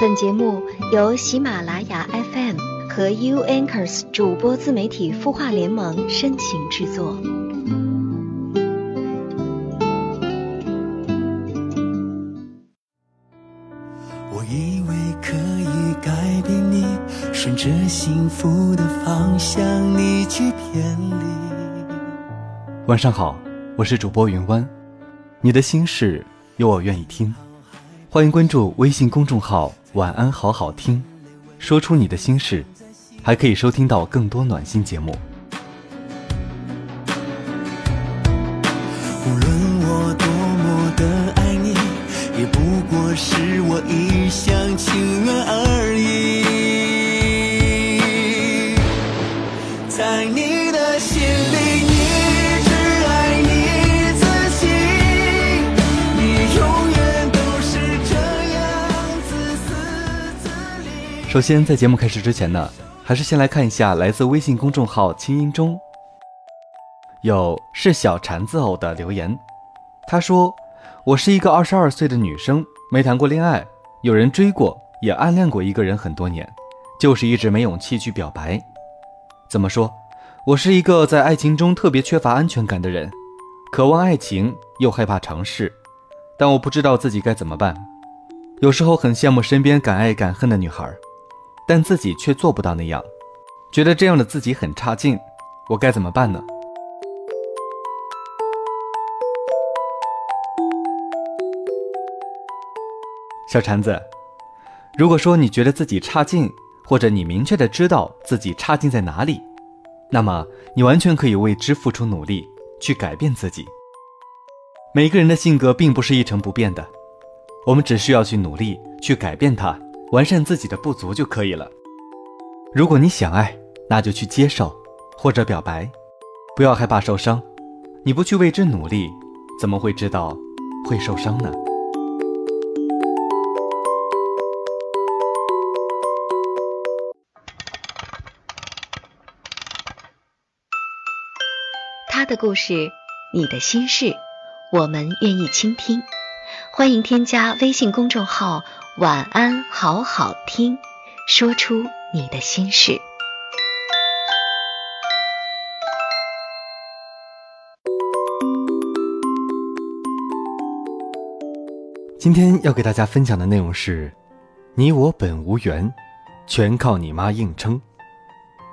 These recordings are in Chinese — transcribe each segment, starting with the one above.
本节目由喜马拉雅 FM 和 U Anchors 主播自媒体孵化联盟深情制作。我以为可以改变你，顺着幸福的方向，你去偏离。晚上好，我是主播云湾，你的心事有我愿意听，欢迎关注微信公众号“晚安好好听”，说出你的心事，还可以收听到更多暖心节目。无论我多么的爱你，也不过是我一厢情愿而已。在你首先，在节目开始之前呢，还是先来看一下来自微信公众号“清音中”有是小馋子偶的留言。他说：“我是一个二十二岁的女生，没谈过恋爱，有人追过，也暗恋过一个人很多年，就是一直没勇气去表白。怎么说？我是一个在爱情中特别缺乏安全感的人，渴望爱情又害怕尝试，但我不知道自己该怎么办。有时候很羡慕身边敢爱敢恨的女孩，但自己却做不到那样，觉得这样的自己很差劲，我该怎么办呢？”小蝉子，如果说你觉得自己差劲，或者你明确的知道自己差劲在哪里，那么你完全可以为之付出努力，去改变自己。每个人的性格并不是一成不变的，我们只需要去努力去改变它，完善自己的不足就可以了。如果你想爱，那就去接受，或者表白，不要害怕受伤。你不去为之努力，怎么会知道会受伤呢？他的故事，你的心事，我们愿意倾听。欢迎添加微信公众号“晚安好好听”，说出你的心事。今天要给大家分享的内容是：你我本无缘，全靠你妈硬撑。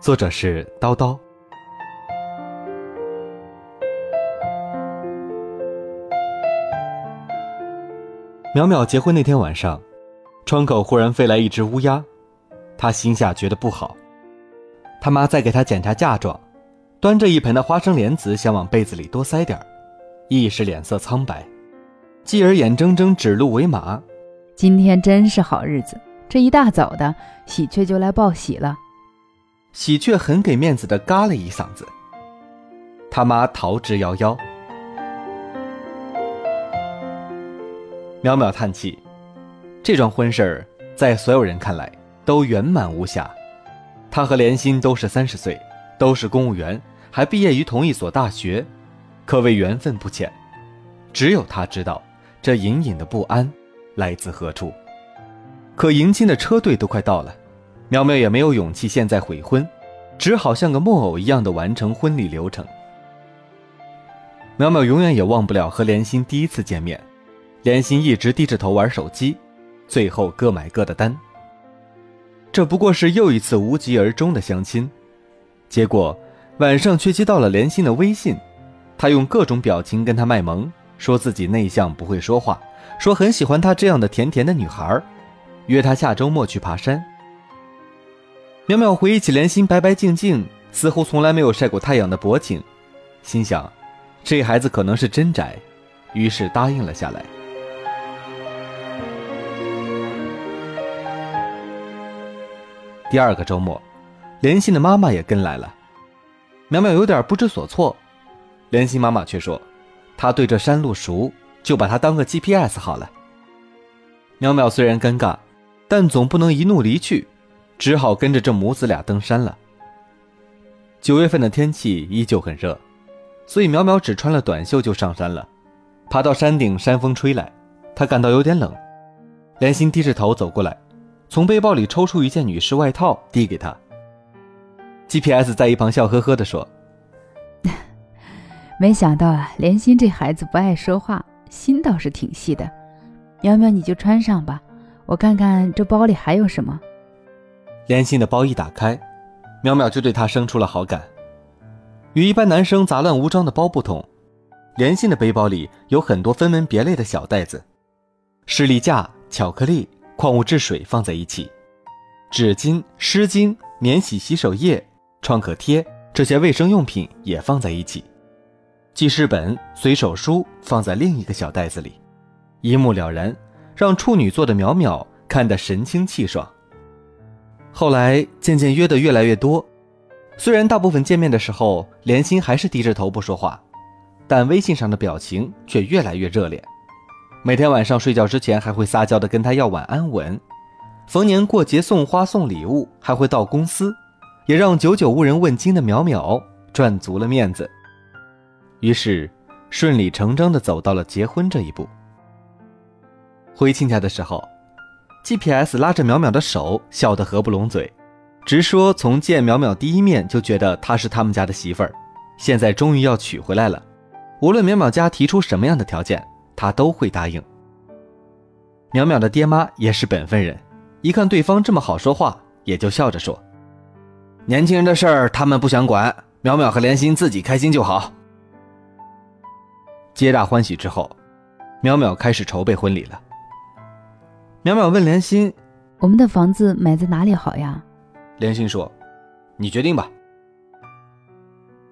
作者是叨叨。淼淼结婚那天晚上，窗口忽然飞来一只乌鸦，她心下觉得不好。他妈在给她检查嫁妆，端着一盆的花生莲子想往被子里多塞点儿，一时脸色苍白。继而眼睁睁指鹿为马，今天真是好日子，这一大早的，喜鹊就来报喜了。喜鹊很给面子的嘎了一嗓子，他妈逃之夭夭。淼淼叹气，这桩婚事儿在所有人看来都圆满无瑕。她和莲心都是三十岁，都是公务员，还毕业于同一所大学，可谓缘分不浅。只有她知道，这隐隐的不安来自何处。可迎亲的车队都快到了，淼淼也没有勇气现在悔婚，只好像个木偶一样的完成婚礼流程。淼淼永远也忘不了和莲心第一次见面。莲心一直低着头玩手机，最后各买各的单。这不过是又一次无疾而终的相亲，结果晚上却接到了莲心的微信，他用各种表情跟他卖萌，说自己内向不会说话，说很喜欢她这样的甜甜的女孩，约她下周末去爬山。淼淼回忆起莲心白白净净，似乎从来没有晒过太阳的脖颈，心想，这孩子可能是真宅，于是答应了下来。第二个周末，莲心的妈妈也跟来了。淼淼有点不知所措，莲心妈妈却说：“她对这山路熟，就把它当个 GPS 好了。”淼淼虽然尴尬，但总不能一怒离去，只好跟着这母子俩登山了。九月份的天气依旧很热，所以淼淼只穿了短袖就上山了。爬到山顶，山风吹来，她感到有点冷。莲心低着头走过来。从背包里抽出一件女士外套递给他。GPS 在一旁笑呵呵地说没想到啊，莲心这孩子不爱说话，心倒是挺细的。苗苗，你就穿上吧，我看看这包里还有什么。：“莲心的包一打开，淼淼就对他生出了好感。与一般男生杂乱无章的包不同，莲心的背包里有很多分门别类的小袋子，士力架、巧克力、矿物质水放在一起，纸巾、湿巾、免洗洗手液、创可贴这些卫生用品也放在一起，记事本、随手书放在另一个小袋子里，一目了然，让处女座的淼淼看得神清气爽。后来渐渐约的越来越多，虽然大部分见面的时候莲心还是低着头不说话，但微信上的表情却越来越热烈。每天晚上睡觉之前还会撒娇的跟他要晚安吻，逢年过节送花送礼物，还会到公司，也让久久无人问津的淼淼赚足了面子。于是顺理成章的走到了结婚这一步。回亲家的时候。GPS 拉着淼淼的手，笑得合不拢嘴，直说从见淼淼第一面就觉得她是他们家的媳妇儿，现在终于要娶回来了。无论淼淼家提出什么样的条件，他都会答应。淼淼的爹妈也是本分人，一看对方这么好说话，也就笑着说：“年轻人的事儿他们不想管，淼淼和莲心自己开心就好。”皆大欢喜之后，淼淼开始筹备婚礼了。淼淼问莲心我们的房子买在哪里好呀？莲心说：“你决定吧。”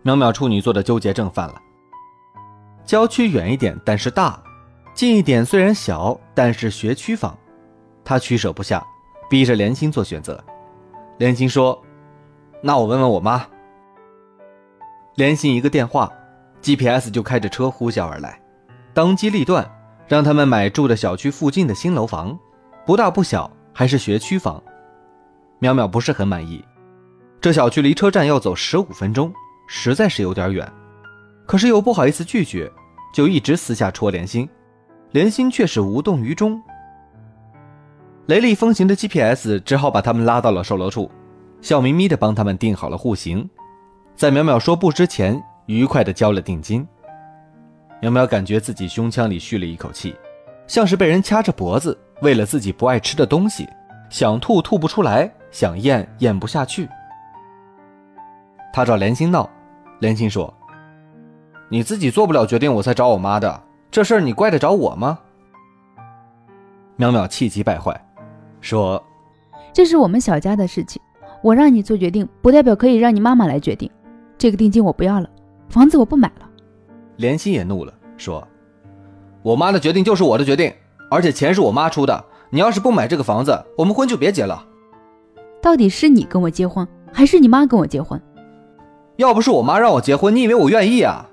淼淼处女座的纠结症犯了。郊区远一点，但是大；近一点虽然小，但是学区房。他取舍不下，逼着莲心做选择。莲心说：“那我问问我妈。”莲心一个电话，GPS 就开着车呼啸而来，当机立断，让他们买住的小区附近的新楼房。不大不小，还是学区房。淼淼不是很满意，这小区离车站要走十五分钟，实在是有点远。可是又不好意思拒绝，就一直私下戳莲心，莲心却是无动于衷。雷厉风行的 GPS 只好把他们拉到了售楼处，笑眯眯地帮他们定好了户型，在淼淼说不之前，愉快地交了定金。淼淼感觉自己胸腔里蓄了一口气，像是被人掐着脖子。为了自己不爱吃的东西，想吐吐不出来，想咽咽不下去。他找莲心闹，莲心说：“你自己做不了决定，我才找我妈的。这事儿你怪得着我吗？”淼淼气急败坏，说：“这是我们小家的事情，我让你做决定，不代表可以让你妈妈来决定。这个定金我不要了，房子我不买了。”莲心也怒了，说：“我妈的决定就是我的决定。”而且钱是我妈出的，你要是不买这个房子，我们婚就别结了。到底是你跟我结婚，还是你妈跟我结婚？要不是我妈让我结婚，你以为我愿意啊？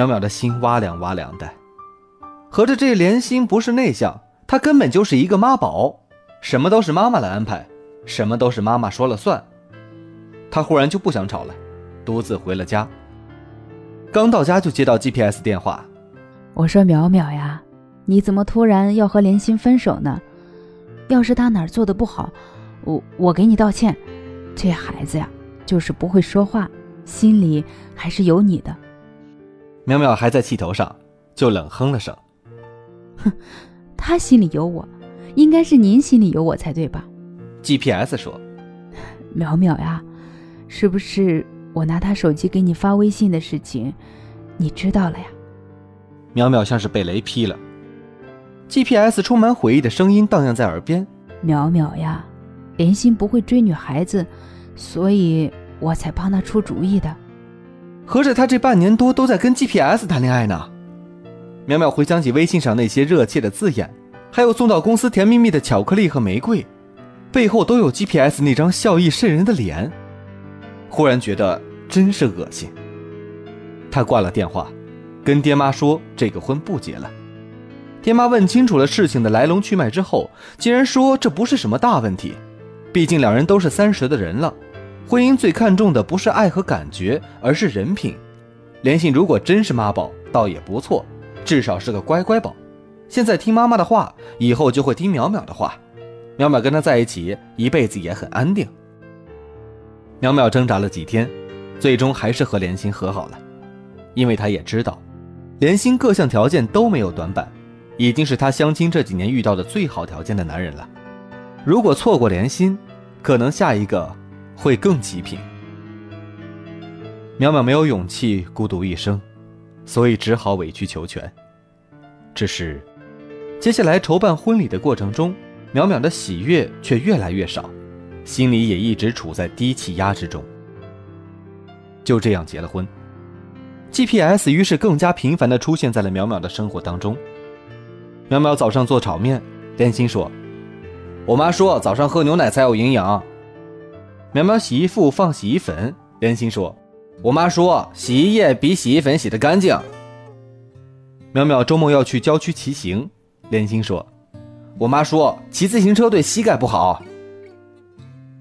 淼淼的心哇凉哇凉的，合着这莲心不是内向，她根本就是一个妈宝，什么都是妈妈来安排。什么都是妈妈说了算，他忽然就不想吵了，独自回了家。刚到家就接到 GPS 电话，我说：“淼淼呀，你怎么突然要和莲心分手呢？要是他哪做的不好，我我给你道歉。这孩子呀，就是不会说话，心里还是有你的。”淼淼还在气头上，就冷哼了声：“哼，他心里有我，应该是您心里有我才对吧？” GPS 说：“淼淼呀，是不是我拿他手机给你发微信的事情，你知道了呀？”淼淼像是被雷劈了，GPS 充满悔意的声音荡漾在耳边：“淼淼呀，莲心不会追女孩子，所以我才帮他出主意的。合着他这半年多都在跟 GPS 谈恋爱呢。”淼淼回想起微信上那些热切的字眼，还有送到公司甜蜜蜜的巧克力和玫瑰。背后都有 GPS 那张笑意渗人的脸，忽然觉得真是恶心。他挂了电话，跟爹妈说这个婚不结了。爹妈问清楚了事情的来龙去脉之后，竟然说这不是什么大问题，毕竟两人都是三十的人了，婚姻最看重的不是爱和感觉，而是人品。莲心如果真是妈宝，倒也不错，至少是个乖乖宝。现在听妈妈的话，以后就会听淼淼的话。淼淼跟他在一起，一辈子也很安定。淼淼挣扎了几天，最终还是和莲心和好了，因为他也知道，莲心各项条件都没有短板，已经是他相亲这几年遇到的最好条件的男人了。如果错过莲心，可能下一个会更极品。淼淼没有勇气孤独一生，所以只好委曲求全。只是，接下来筹办婚礼的过程中，淼淼的喜悦却越来越少，心里也一直处在低气压之中。就这样结了婚，GPS 于是更加频繁地出现在了淼淼的生活当中。淼淼早上做炒面，担心说。我妈说早上喝牛奶才有营养。苗苗洗衣服放洗衣粉，莲心说：“我妈说洗衣液比洗衣粉洗得干净。”苗苗周末要去郊区骑行，莲心说：“我妈说骑自行车对膝盖不好。”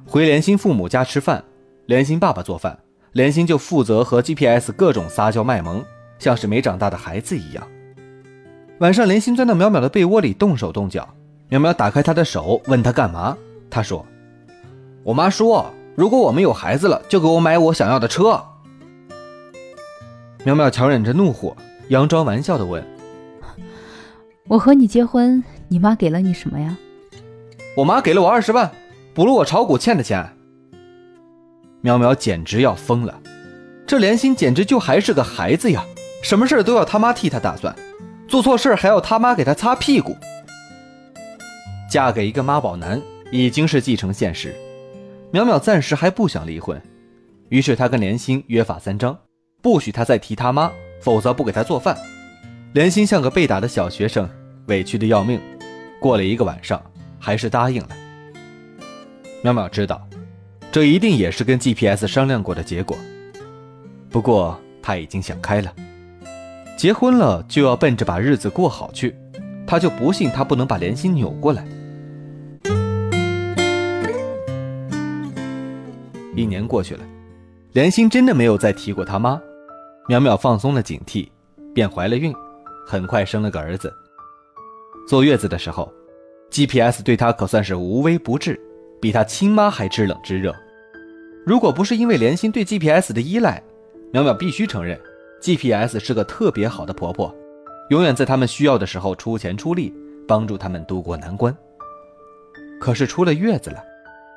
回莲心父母家吃饭，莲心爸爸做饭，莲心就负责和 GPS 各种撒娇卖萌，像是没长大的孩子一样。晚上，莲心钻到淼淼的被窝里动手动脚。淼淼打开她的手，问她干嘛？她说：“我妈说，如果我们有孩子了，就给我买我想要的车。”苗苗强忍着怒火，佯装玩笑的问：“我和你结婚，你妈给了你什么呀？”“我妈给了我二十万，补了我炒股欠的钱。”苗苗简直要疯了，这莲心简直就还是个孩子呀！什么事都要他妈替他打算，做错事还要他妈给他擦屁股。嫁给一个妈宝男已经是既成现实，淼淼暂时还不想离婚，于是她跟莲心约法三章，不许他再提他妈，否则不给他做饭。莲心像个被打的小学生，委屈的要命。过了一个晚上，还是答应了。淼淼知道，这一定也是跟 GPS 商量过的结果。不过他已经想开了，结婚了就要奔着把日子过好去，他就不信他不能把莲心扭过来。一年过去了，莲心真的没有再提过他妈。淼淼放松了警惕，便怀了孕，很快生了个儿子。坐月子的时候，GPS 对她可算是无微不至，比她亲妈还知冷知热。如果不是因为莲心对 GPS 的依赖，淼淼必须承认，GPS 是个特别好的婆婆，永远在他们需要的时候出钱出力，帮助他们渡过难关。可是出了月子了，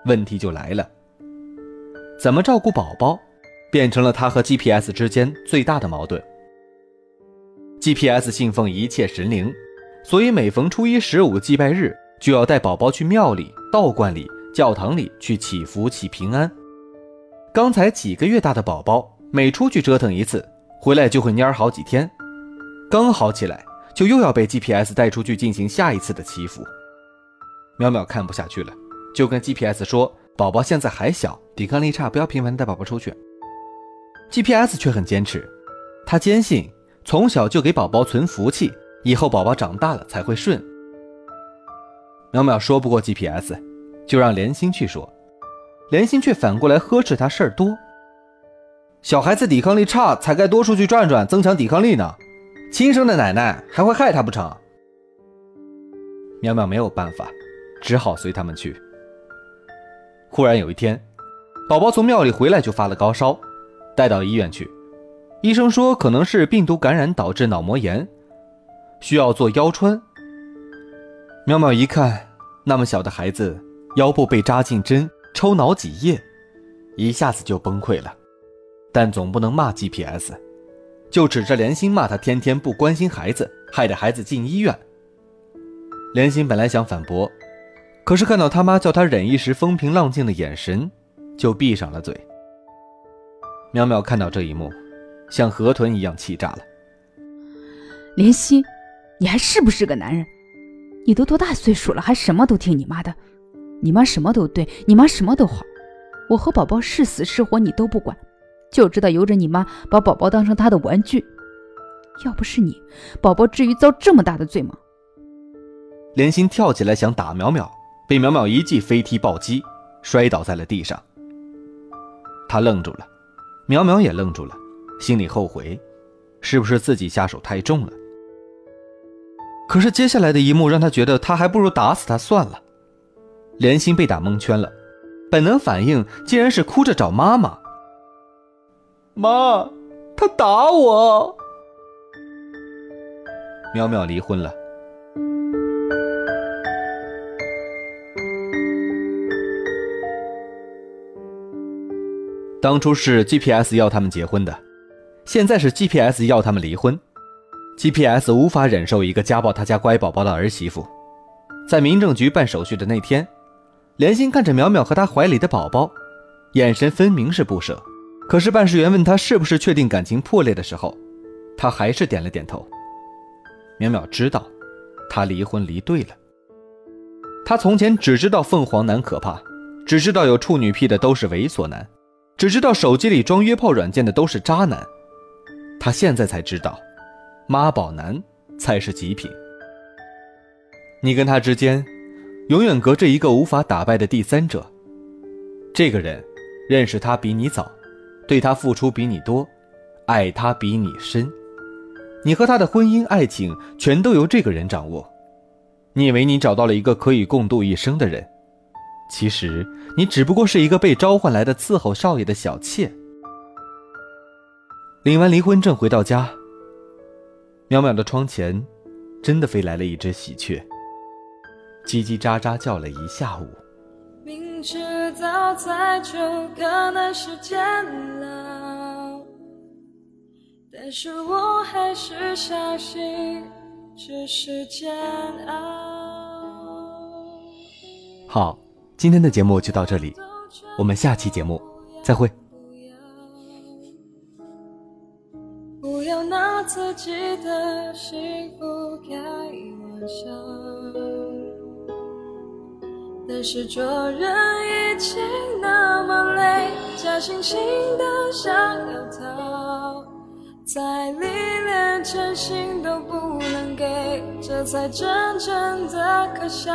问题就来了。怎么照顾宝宝，变成了他和 GPS 之间最大的矛盾。GPS 信奉一切神灵，所以每逢初一、十五祭拜日，就要带宝宝去庙里、道观里、教堂里去祈福、祈平安。刚才几个月大的宝宝，每出去折腾一次，回来就会蔫好几天，刚好起来，就又要被 GPS 带出去进行下一次的祈福。淼淼看不下去了，就跟 GPS 说。宝宝现在还小，抵抗力差，不要频繁带宝宝出去。GPS 却很坚持，他坚信从小就给宝宝存福气，以后宝宝长大了才会顺。淼淼说不过 GPS，就让莲心去说，莲心却反过来呵斥他事儿多。小孩子抵抗力差，才该多出去转转，增强抵抗力呢。亲生的奶奶还会害他不成？淼淼没有办法，只好随他们去。忽然有一天，宝宝从庙里回来就发了高烧，带到医院去，医生说可能是病毒感染导致脑膜炎，需要做腰穿。淼淼一看，那么小的孩子腰部被扎进针，抽脑脊液，一下子就崩溃了。但总不能骂 GPS，就指着莲心骂他天天不关心孩子，害得孩子进医院。莲心本来想反驳。可是看到他妈叫他忍一时风平浪静的眼神，就闭上了嘴。淼淼看到这一幕，像河豚一样气炸了。莲心，你还是不是个男人？你都多大岁数了，还什么都听你妈的？你妈什么都对，你妈什么都好。我和宝宝是死是活你都不管，就知道由着你妈把宝宝当成她的玩具。要不是你，宝宝至于遭这么大的罪吗？莲心跳起来想打淼淼。被淼淼一记飞踢暴击，摔倒在了地上。他愣住了，淼淼也愣住了，心里后悔，是不是自己下手太重了？可是接下来的一幕让他觉得他还不如打死他算了。莲心被打蒙圈了，本能反应竟然是哭着找妈妈。妈，他打我。淼淼离婚了。当初是 GPS 要他们结婚的，现在是 GPS 要他们离婚。GPS 无法忍受一个家暴他家乖宝宝的儿媳妇。在民政局办手续的那天，莲心看着淼淼和他怀里的宝宝，眼神分明是不舍。可是办事员问他是不是确定感情破裂的时候，他还是点了点头。淼淼知道，他离婚离对了。他从前只知道凤凰男可怕，只知道有处女癖的都是猥琐男。只知道手机里装约炮软件的都是渣男，他现在才知道，妈宝男才是极品。你跟他之间，永远隔着一个无法打败的第三者。这个人，认识他比你早，对他付出比你多，爱他比你深。你和他的婚姻、爱情全都由这个人掌握。你以为你找到了一个可以共度一生的人？其实你只不过是一个被召唤来的伺候少爷的小妾。领完离婚证回到家，淼淼的窗前真的飞来了一只喜鹊，叽叽喳喳叫了一下午。明知道再久可能是煎熬，但是我还是相信只是煎熬。好。今天的节目就到这里，我们下期节目再会。不要拿自己的幸福开玩笑，但是做人已经那么累，假惺惺的想要逃，再历练真心都不能给，这才真正的可笑。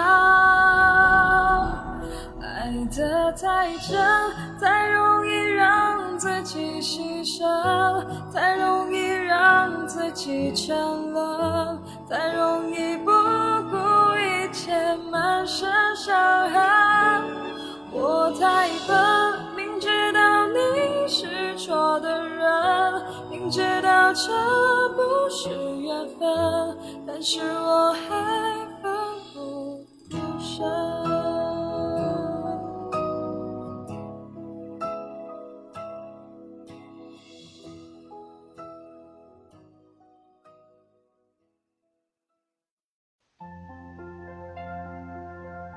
爱得太真，太容易让自己牺牲，太容易让自己沉沦，太容易不顾一切，满身伤痕。我太笨，明知道你是错的人，明知道这不是缘分，但是我还奋不顾身。